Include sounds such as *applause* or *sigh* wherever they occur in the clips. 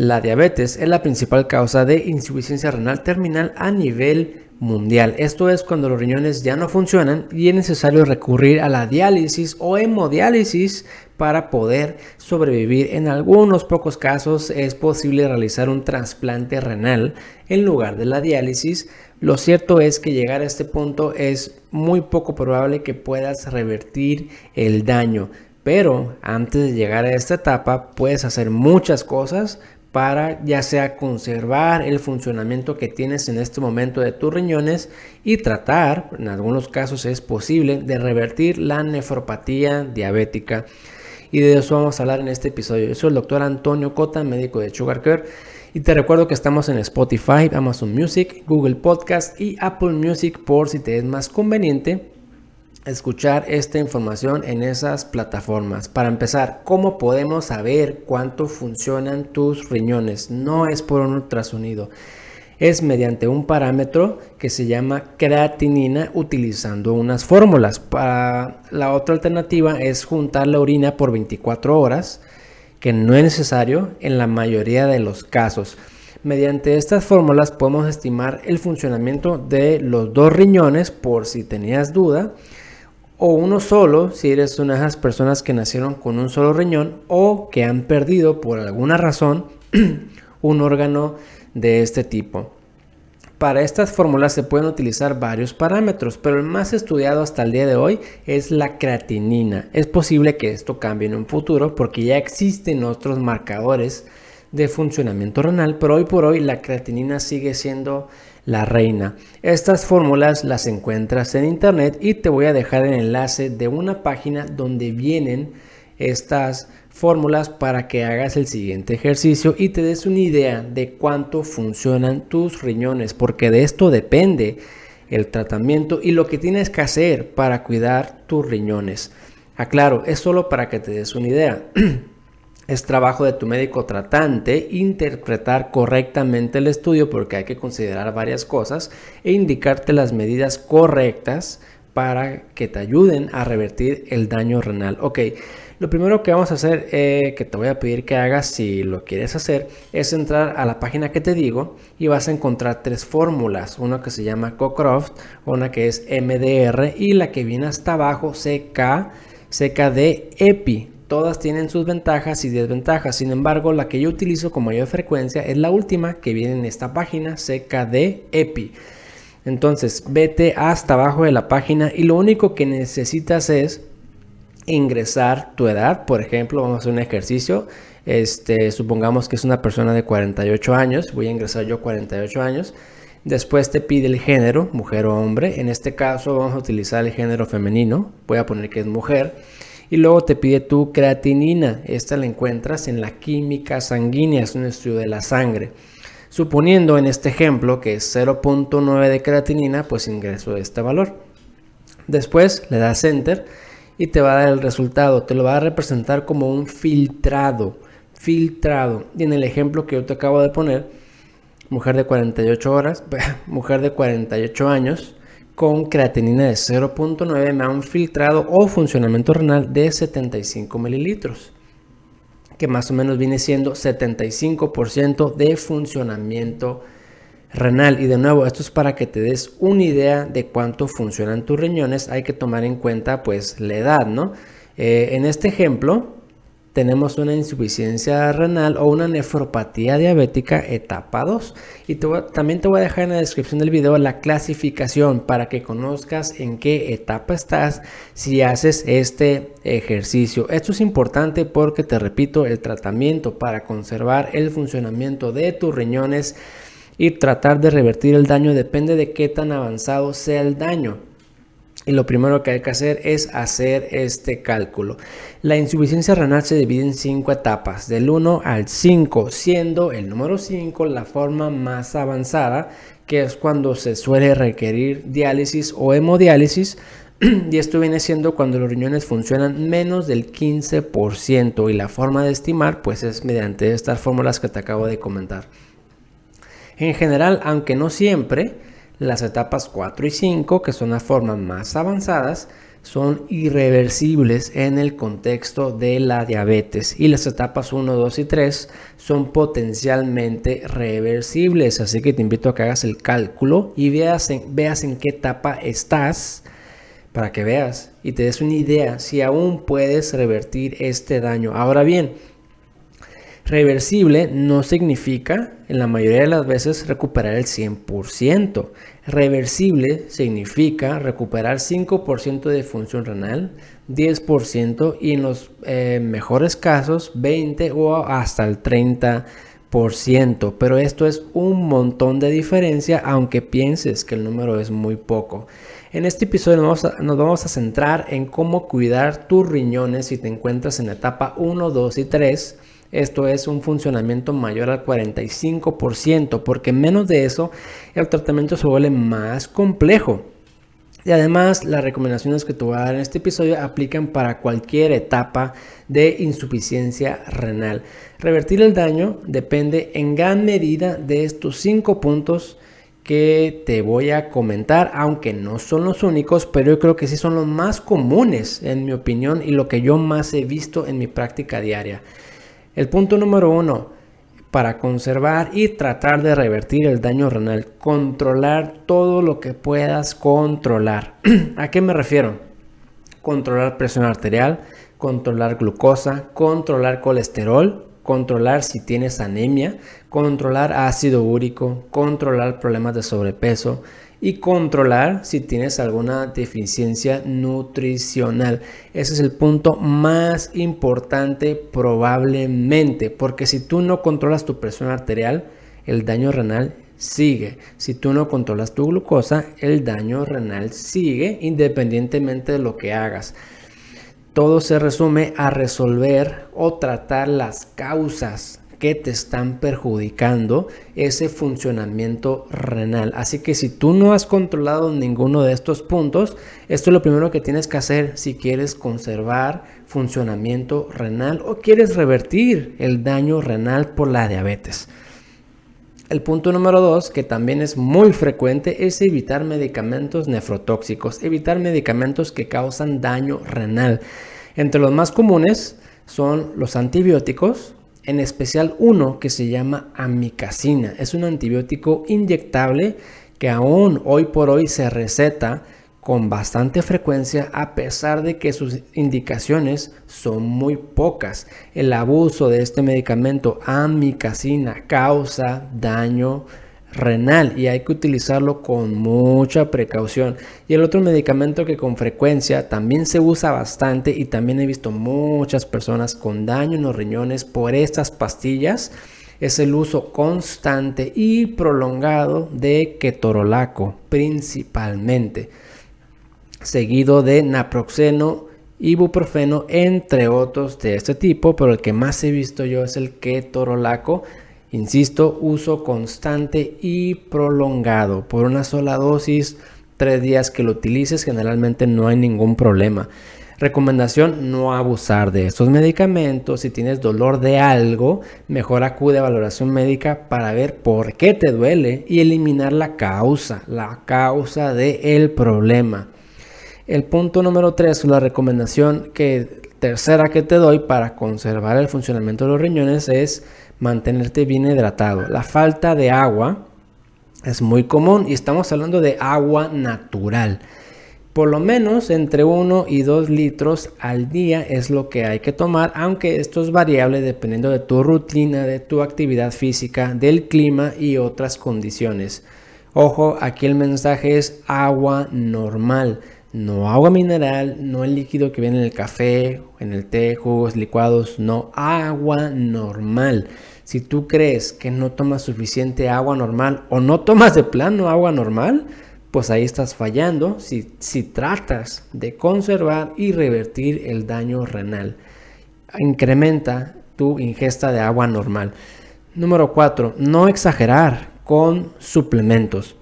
La diabetes es la principal causa de insuficiencia renal terminal a nivel mundial. Esto es cuando los riñones ya no funcionan y es necesario recurrir a la diálisis o hemodiálisis para poder sobrevivir. En algunos pocos casos es posible realizar un trasplante renal en lugar de la diálisis. Lo cierto es que llegar a este punto es muy poco probable que puedas revertir el daño. Pero antes de llegar a esta etapa puedes hacer muchas cosas para ya sea conservar el funcionamiento que tienes en este momento de tus riñones y tratar, en algunos casos es posible, de revertir la nefropatía diabética. Y de eso vamos a hablar en este episodio. Yo soy el doctor Antonio Cota, médico de Sugar Care. Y te recuerdo que estamos en Spotify, Amazon Music, Google Podcast y Apple Music por si te es más conveniente escuchar esta información en esas plataformas. Para empezar, ¿cómo podemos saber cuánto funcionan tus riñones? No es por un ultrasonido. Es mediante un parámetro que se llama creatinina utilizando unas fórmulas. La otra alternativa es juntar la orina por 24 horas, que no es necesario en la mayoría de los casos. Mediante estas fórmulas podemos estimar el funcionamiento de los dos riñones por si tenías duda o uno solo si eres una de esas personas que nacieron con un solo riñón o que han perdido por alguna razón *clears throat* un órgano de este tipo. Para estas fórmulas se pueden utilizar varios parámetros, pero el más estudiado hasta el día de hoy es la creatinina. Es posible que esto cambie en un futuro porque ya existen otros marcadores de funcionamiento renal, pero hoy por hoy la creatinina sigue siendo la reina. Estas fórmulas las encuentras en internet y te voy a dejar el enlace de una página donde vienen estas fórmulas para que hagas el siguiente ejercicio y te des una idea de cuánto funcionan tus riñones, porque de esto depende el tratamiento y lo que tienes que hacer para cuidar tus riñones. Aclaro, es solo para que te des una idea. *clears throat* Es trabajo de tu médico tratante interpretar correctamente el estudio porque hay que considerar varias cosas e indicarte las medidas correctas para que te ayuden a revertir el daño renal. Ok, lo primero que vamos a hacer, eh, que te voy a pedir que hagas si lo quieres hacer, es entrar a la página que te digo y vas a encontrar tres fórmulas. Una que se llama Cocroft, una que es MDR y la que viene hasta abajo CK, CKD EPI. Todas tienen sus ventajas y desventajas, sin embargo la que yo utilizo con mayor frecuencia es la última que viene en esta página, CKD EPI. Entonces vete hasta abajo de la página y lo único que necesitas es ingresar tu edad. Por ejemplo, vamos a hacer un ejercicio. Este, supongamos que es una persona de 48 años. Voy a ingresar yo 48 años. Después te pide el género, mujer o hombre. En este caso vamos a utilizar el género femenino. Voy a poner que es mujer. Y luego te pide tu creatinina. Esta la encuentras en la química sanguínea, es un estudio de la sangre. Suponiendo en este ejemplo que es 0.9 de creatinina, pues ingreso este valor. Después le das enter y te va a dar el resultado. Te lo va a representar como un filtrado. Filtrado. Y en el ejemplo que yo te acabo de poner, mujer de 48 horas, *laughs* mujer de 48 años, con creatinina de 0.9 me un filtrado o funcionamiento renal de 75 mililitros, que más o menos viene siendo 75% de funcionamiento renal. Y de nuevo, esto es para que te des una idea de cuánto funcionan tus riñones. Hay que tomar en cuenta pues la edad, ¿no? Eh, en este ejemplo, tenemos una insuficiencia renal o una nefropatía diabética etapa 2. Y también te voy a dejar en la descripción del video la clasificación para que conozcas en qué etapa estás si haces este ejercicio. Esto es importante porque te repito, el tratamiento para conservar el funcionamiento de tus riñones y tratar de revertir el daño depende de qué tan avanzado sea el daño. Y lo primero que hay que hacer es hacer este cálculo. La insuficiencia renal se divide en cinco etapas, del 1 al 5, siendo el número 5 la forma más avanzada, que es cuando se suele requerir diálisis o hemodiálisis. *clears throat* Y esto viene siendo cuando los riñones funcionan menos del 15% y la forma de estimar pues es mediante estas fórmulas que te acabo de comentar. En general, aunque no siempre, las etapas 4 y 5, que son las formas más avanzadas, son irreversibles en el contexto de la diabetes y las etapas 1, 2 y 3 son potencialmente reversibles. Así que te invito a que hagas el cálculo y veas en, veas en qué etapa estás para que veas y te des una idea si aún puedes revertir este daño. Ahora bien, Reversible no significa en la mayoría de las veces recuperar el 100%. Reversible significa recuperar 5% de función renal, 10% y en los eh, mejores casos 20 o hasta el 30%. Pero esto es un montón de diferencia aunque pienses que el número es muy poco. En este episodio nos vamos, a, nos vamos a centrar en cómo cuidar tus riñones si te encuentras en la etapa 1, 2 y 3 esto es un funcionamiento mayor al 45%, porque menos de eso el tratamiento se vuelve más complejo. Y además, las recomendaciones que te voy a dar en este episodio aplican para cualquier etapa de insuficiencia renal. Revertir el daño depende en gran medida de estos cinco puntos que te voy a comentar, aunque no son los únicos, pero yo creo que sí son los más comunes en mi opinión y lo que yo más he visto en mi práctica diaria. El punto número uno, para conservar y tratar de revertir el daño renal, controlar todo lo que puedas controlar. *clears throat* ¿A qué me refiero? Controlar presión arterial, controlar glucosa, controlar colesterol, controlar si tienes anemia, controlar ácido úrico, controlar problemas de sobrepeso, y controlar si tienes alguna deficiencia nutricional. Ese es el punto más importante probablemente, porque si tú no controlas tu presión arterial, el daño renal sigue. Si tú no controlas tu glucosa, el daño renal sigue independientemente de lo que hagas. Todo se resume a resolver o tratar las causas que te están perjudicando ese funcionamiento renal. Así que si tú no has controlado ninguno de estos puntos, esto es lo primero que tienes que hacer si quieres conservar funcionamiento renal o quieres revertir el daño renal por la diabetes. El punto número dos, que también es muy frecuente, es evitar medicamentos nefrotóxicos, evitar medicamentos que causan daño renal. Entre los más comunes son los antibióticos, en especial uno que se llama amicacina. Es un antibiótico inyectable que aún hoy por hoy se receta con bastante frecuencia a pesar de que sus indicaciones son muy pocas. El abuso de este medicamento amicacina causa daño renal y hay que utilizarlo con mucha precaución. Y el otro medicamento que con frecuencia también se usa bastante y también he visto muchas personas con daño en los riñones por estas pastillas es el uso constante y prolongado de ketorolaco principalmente, seguido de naproxeno, ibuprofeno, entre otros de este tipo, pero el que más he visto yo es el ketorolaco Insisto, uso constante y prolongado. Por una sola dosis, tres días que lo utilices, generalmente no hay ningún problema. Recomendación, no abusar de estos medicamentos. Si tienes dolor de algo, mejor acude a valoración médica para ver por qué te duele y eliminar la causa, la causa del problema. El punto número 3, la recomendación que tercera que te doy para conservar el funcionamiento de los riñones es mantenerte bien hidratado. La falta de agua es muy común y estamos hablando de agua natural. Por lo menos entre 1 y 2 litros al día es lo que hay que tomar, aunque esto es variable dependiendo de tu rutina, de tu actividad física, del clima y otras condiciones. Ojo, aquí el mensaje es agua normal, no agua mineral, no el líquido que viene en el café, en el té, jugos licuados, no agua normal. Si tú crees que no tomas suficiente agua normal o no tomas de plano agua normal, pues ahí estás fallando si, si tratas de conservar y revertir el daño renal. Incrementa tu ingesta de agua normal. Número 4. No exagerar con suplementos.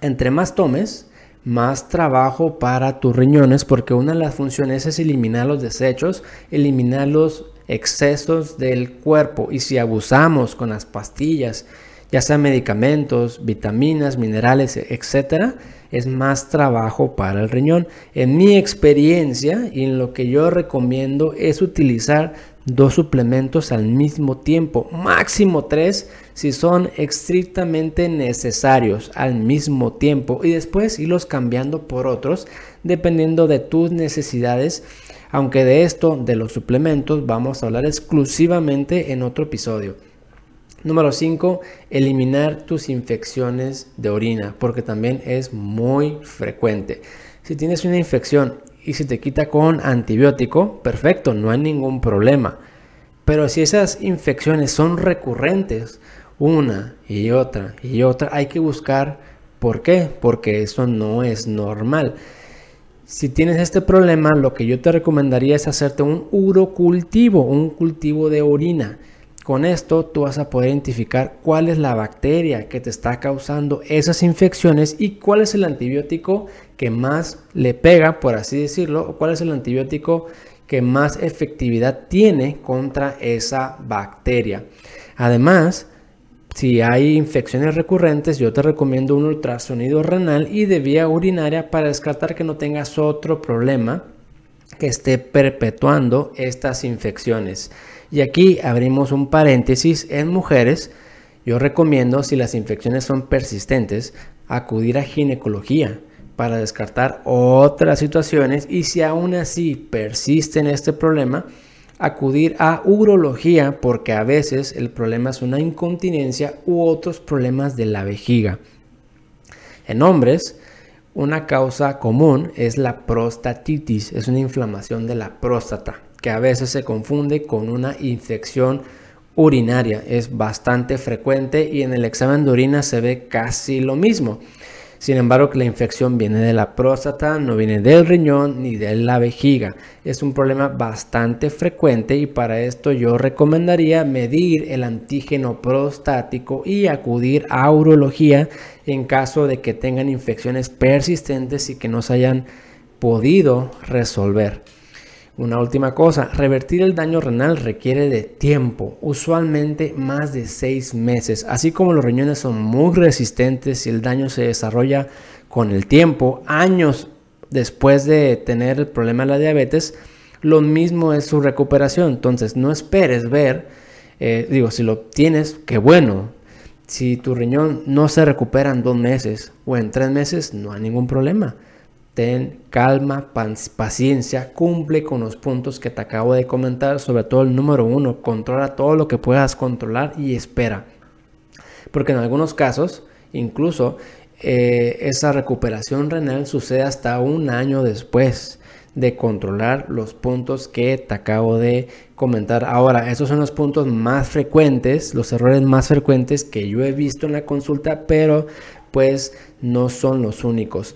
Entre más tomes, más trabajo para tus riñones porque una de las funciones es eliminar los desechos, eliminar los excesos del cuerpo y si abusamos con las pastillas ya sea medicamentos, vitaminas, minerales, etcétera, es más trabajo para el riñón. En mi experiencia y en lo que yo recomiendo es utilizar dos suplementos al mismo tiempo, máximo tres si son estrictamente necesarios al mismo tiempo y después irlos cambiando por otros dependiendo de tus necesidades. Aunque de esto, de los suplementos, vamos a hablar exclusivamente en otro episodio. Número 5, eliminar tus infecciones de orina, porque también es muy frecuente. Si tienes una infección y se te quita con antibiótico, perfecto, no hay ningún problema. Pero si esas infecciones son recurrentes, una y otra y otra, hay que buscar por qué, porque eso no es normal. Si tienes este problema, lo que yo te recomendaría es hacerte un urocultivo, un cultivo de orina. Con esto tú vas a poder identificar cuál es la bacteria que te está causando esas infecciones y cuál es el antibiótico que más le pega, por así decirlo, o cuál es el antibiótico que más efectividad tiene contra esa bacteria. Además, si hay infecciones recurrentes, yo te recomiendo un ultrasonido renal y de vía urinaria para descartar que no tengas otro problema que esté perpetuando estas infecciones. Y aquí abrimos un paréntesis en mujeres. Yo recomiendo, si las infecciones son persistentes, acudir a ginecología para descartar otras situaciones y si aún así persiste en este problema, acudir a urología porque a veces el problema es una incontinencia u otros problemas de la vejiga. En hombres, una causa común es la prostatitis, es una inflamación de la próstata que a veces se confunde con una infección urinaria. Es bastante frecuente y en el examen de orina se ve casi lo mismo. Sin embargo, que la infección viene de la próstata, no viene del riñón ni de la vejiga. Es un problema bastante frecuente y para esto yo recomendaría medir el antígeno prostático y acudir a urología en caso de que tengan infecciones persistentes y que no se hayan podido resolver. Una última cosa, revertir el daño renal requiere de tiempo, usualmente más de seis meses. Así como los riñones son muy resistentes y el daño se desarrolla con el tiempo, años después de tener el problema de la diabetes, lo mismo es su recuperación. Entonces no esperes ver, eh, digo, si lo tienes, qué bueno. Si tu riñón no se recupera en dos meses o en tres meses, no hay ningún problema ten calma, paciencia, cumple con los puntos que te acabo de comentar, sobre todo el número uno, controla todo lo que puedas controlar y espera. Porque en algunos casos, incluso eh, esa recuperación renal sucede hasta un año después de controlar los puntos que te acabo de comentar. Ahora, esos son los puntos más frecuentes, los errores más frecuentes que yo he visto en la consulta, pero pues no son los únicos.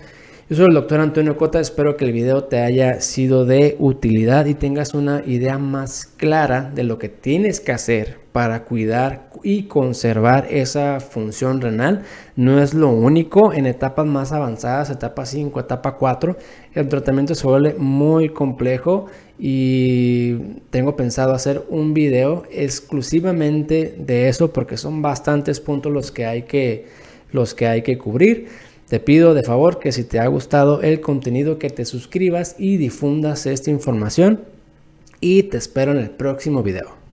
Yo soy el doctor Antonio Cota, espero que el video te haya sido de utilidad y tengas una idea más clara de lo que tienes que hacer para cuidar y conservar esa función renal. No es lo único, en etapas más avanzadas, etapa 5, etapa 4, el tratamiento se vuelve muy complejo y tengo pensado hacer un video exclusivamente de eso porque son bastantes puntos los que hay que, los que, hay que cubrir. Te pido de favor que si te ha gustado el contenido que te suscribas y difundas esta información y te espero en el próximo video.